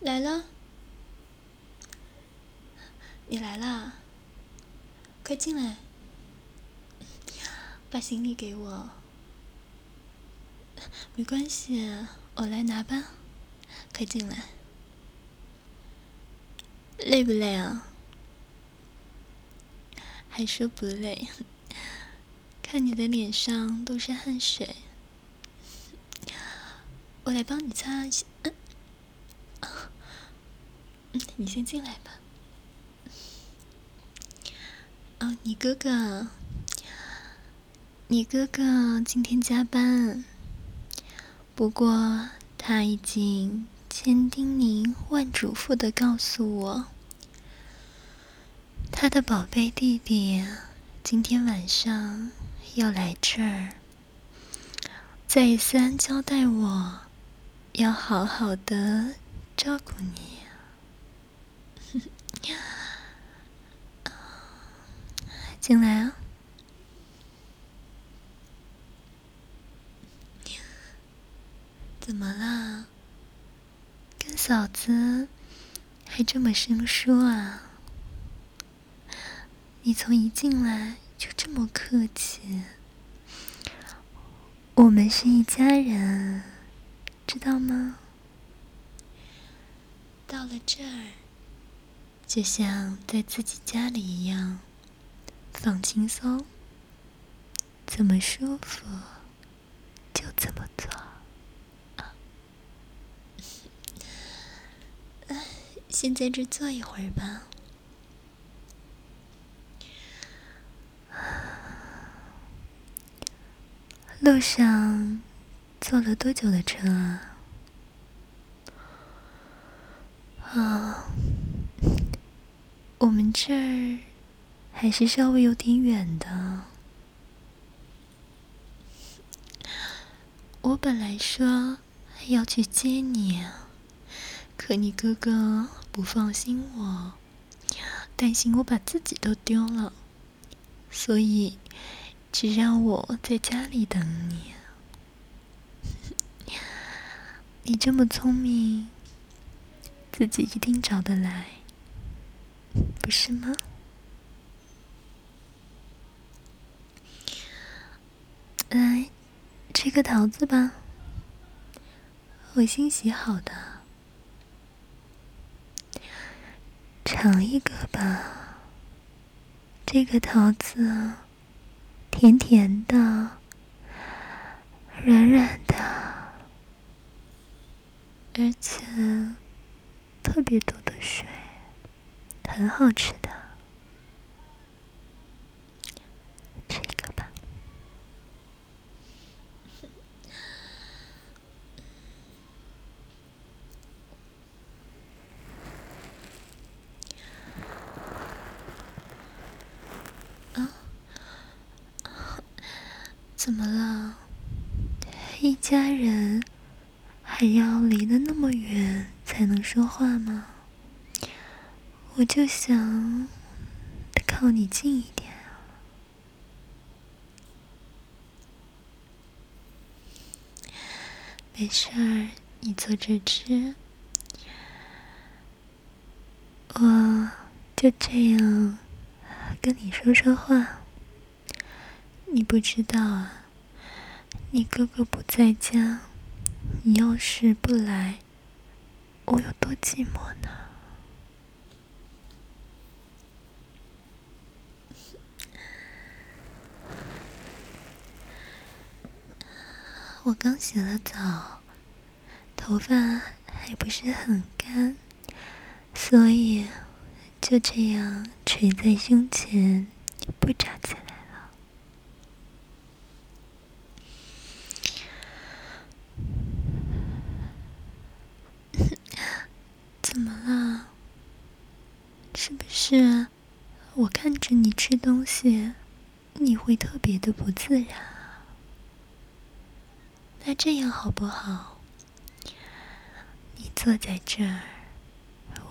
来了，你来啦，快进来，把行李给我。没关系，我来拿吧，快进来。累不累啊？还说不累，看你的脸上都是汗水。我来帮你擦一下。嗯 你先进来吧。哦，你哥哥，你哥哥今天加班，不过他已经千叮咛万嘱咐的告诉我，他的宝贝弟弟今天晚上要来这儿，再三交代我要好好的照顾你。进来啊！怎么啦？跟嫂子还这么生疏啊？你从一进来就这么客气。我们是一家人，知道吗？到了这儿，就像在自己家里一样。放轻松，怎么舒服就怎么做。先在这坐一会儿吧。路上坐了多久的车啊？啊，我们这儿。还是稍微有点远的。我本来说要去接你，可你哥哥不放心我，担心我把自己都丢了，所以只让我在家里等你。你这么聪明，自己一定找得来，不是吗？来，吃个桃子吧，我新洗好的，尝一个吧。这个桃子甜甜的，软软的，而且特别多的水，很好吃的吃一个吧。怎么了？一家人还要离得那么远才能说话吗？我就想靠你近一点啊。没事儿，你坐这吃，我就这样跟你说说话。你不知道啊，你哥哥不在家，你要是不来，我有多寂寞呢？我刚洗了澡，头发还不是很干，所以就这样垂在胸前，不扎起来了。怎么了。是不是，我看着你吃东西，你会特别的不自然。那这样好不好？你坐在这儿，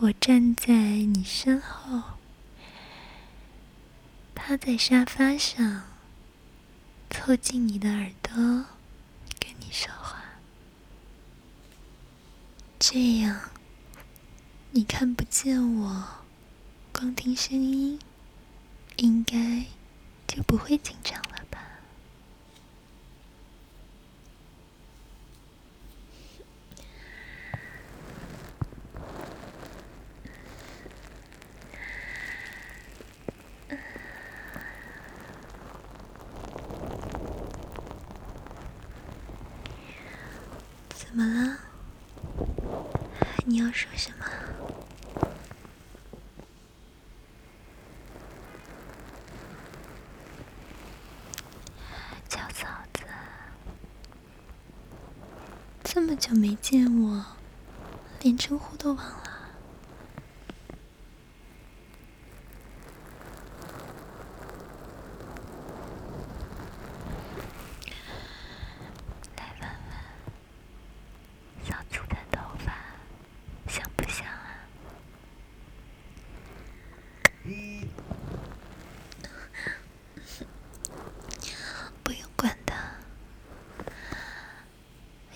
我站在你身后，趴在沙发上，凑近你的耳朵，跟你说话，这样你看不见我，光听声音，应该就不会紧张了吧？怎么了？你要说什么？小嫂子，这么久没见我，连称呼都忘了。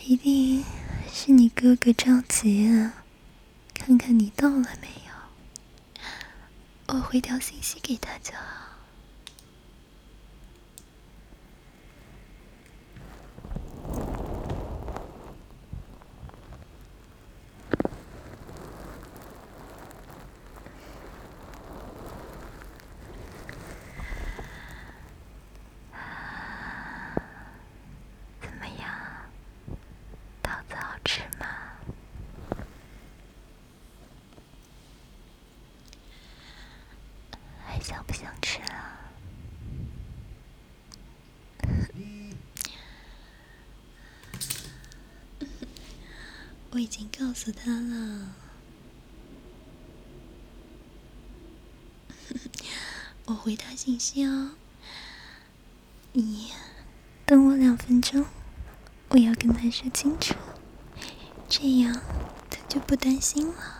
一定是你哥哥着急啊，看看你到了没有，我回条信息给他就好。想不想吃啊？我已经告诉他了。我回他信息哦。你等我两分钟，我要跟他说清楚，这样他就不担心了。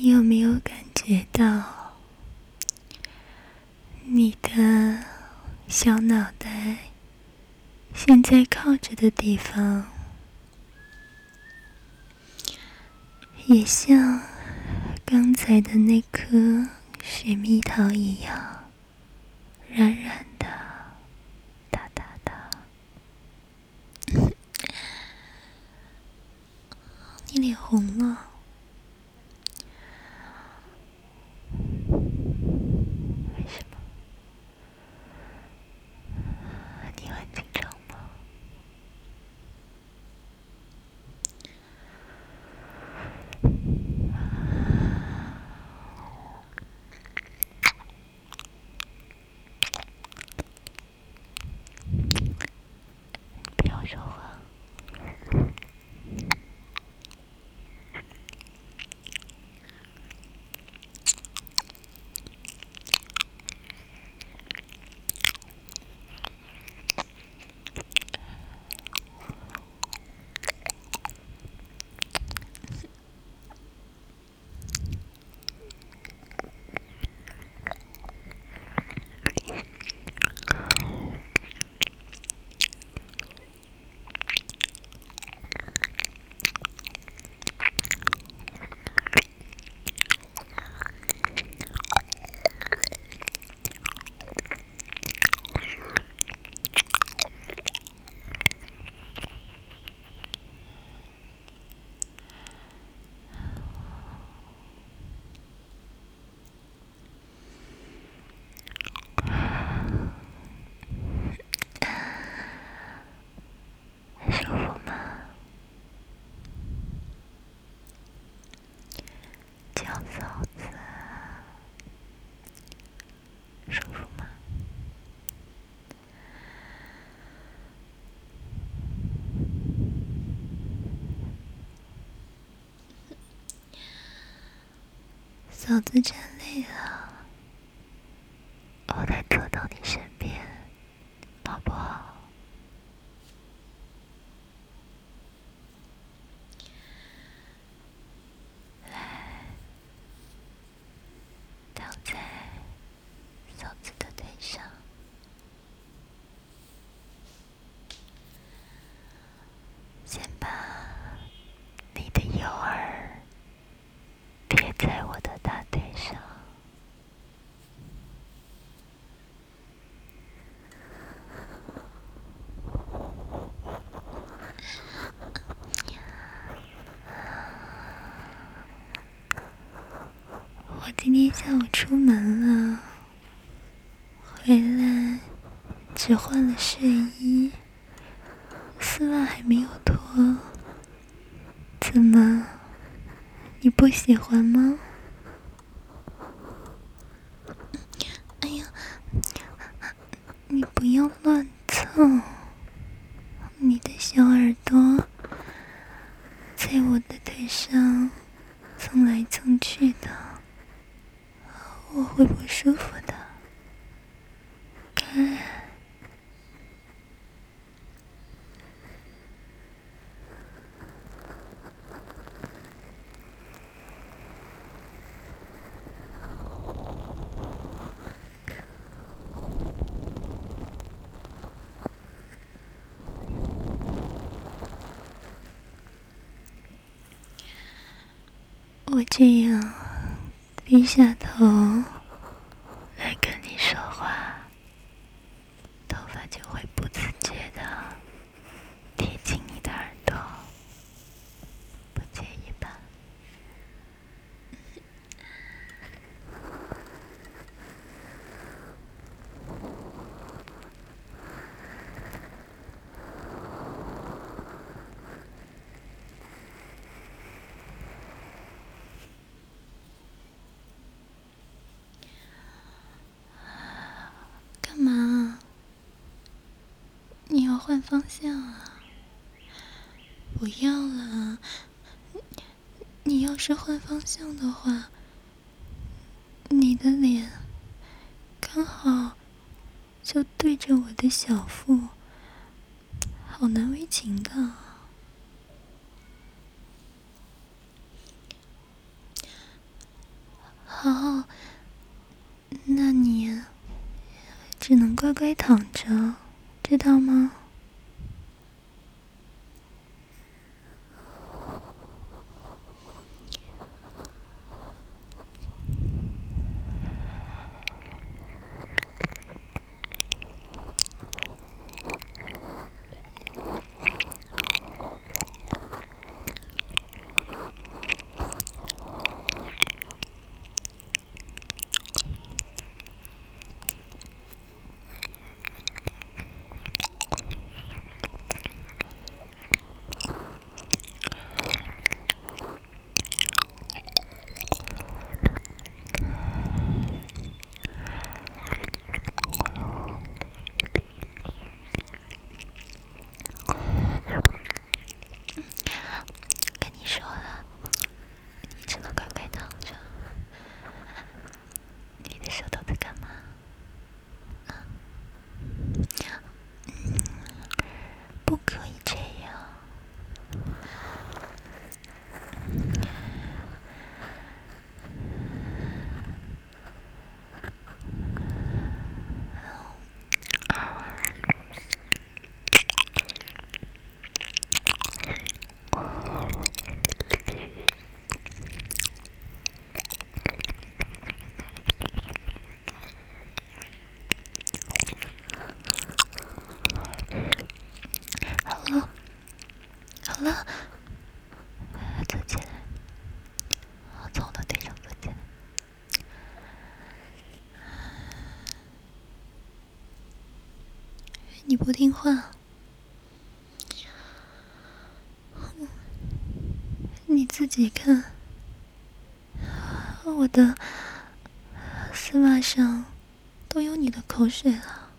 你有没有感觉到，你的小脑袋现在靠着的地方，也像刚才的那颗水蜜桃一样软软的、哒哒的？你脸红了。嫂子，舒服吗？嫂子站累了，我来坐到你身边，好不好？我今天下午出门了，回来只换了睡衣，丝袜还没有脱。怎么，你不喜欢吗？哎呀，你不要乱蹭，你的小耳朵在我的腿上蹭来蹭去的。我会不舒服的，看，我这样。低下头来跟你说话，头发就会不自觉的贴近你的耳朵，不介意吧？换方向啊！不要了，你要是换方向的话，你的脸刚好就对着我的小腹，好难为情的。好，那你只能乖乖躺着，知道吗？你不听话，你自己看，我的丝袜上都有你的口水了。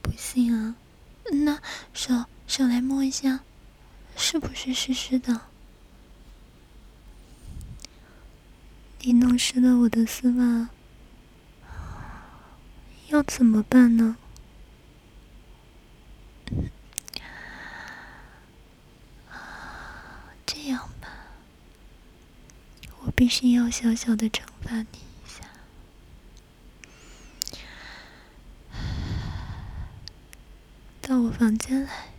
不信啊？那手手来摸一下，是不是湿湿的？你弄湿了我的丝袜，要怎么办呢？这样吧，我必须要小小的惩罚你一下，到我房间来。